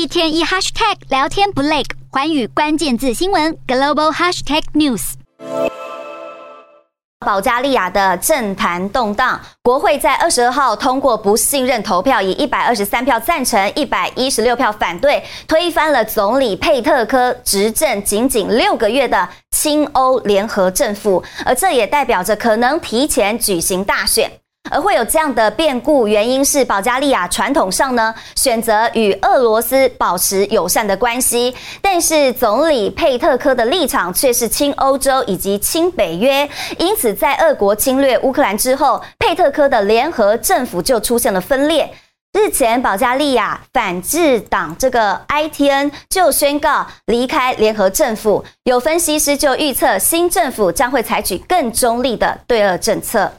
一天一 hashtag 聊天不累，环宇关键字新闻 global hashtag news。保加利亚的政坛动荡，国会在二十二号通过不信任投票，以一百二十三票赞成、一百一十六票反对，推翻了总理佩特科执政仅仅六个月的亲欧联合政府，而这也代表着可能提前举行大选。而会有这样的变故，原因是保加利亚传统上呢，选择与俄罗斯保持友善的关系，但是总理佩特科的立场却是亲欧洲以及亲北约，因此在俄国侵略乌克兰之后，佩特科的联合政府就出现了分裂。日前，保加利亚反智党这个 ITN 就宣告离开联合政府，有分析师就预测新政府将会采取更中立的对俄政策。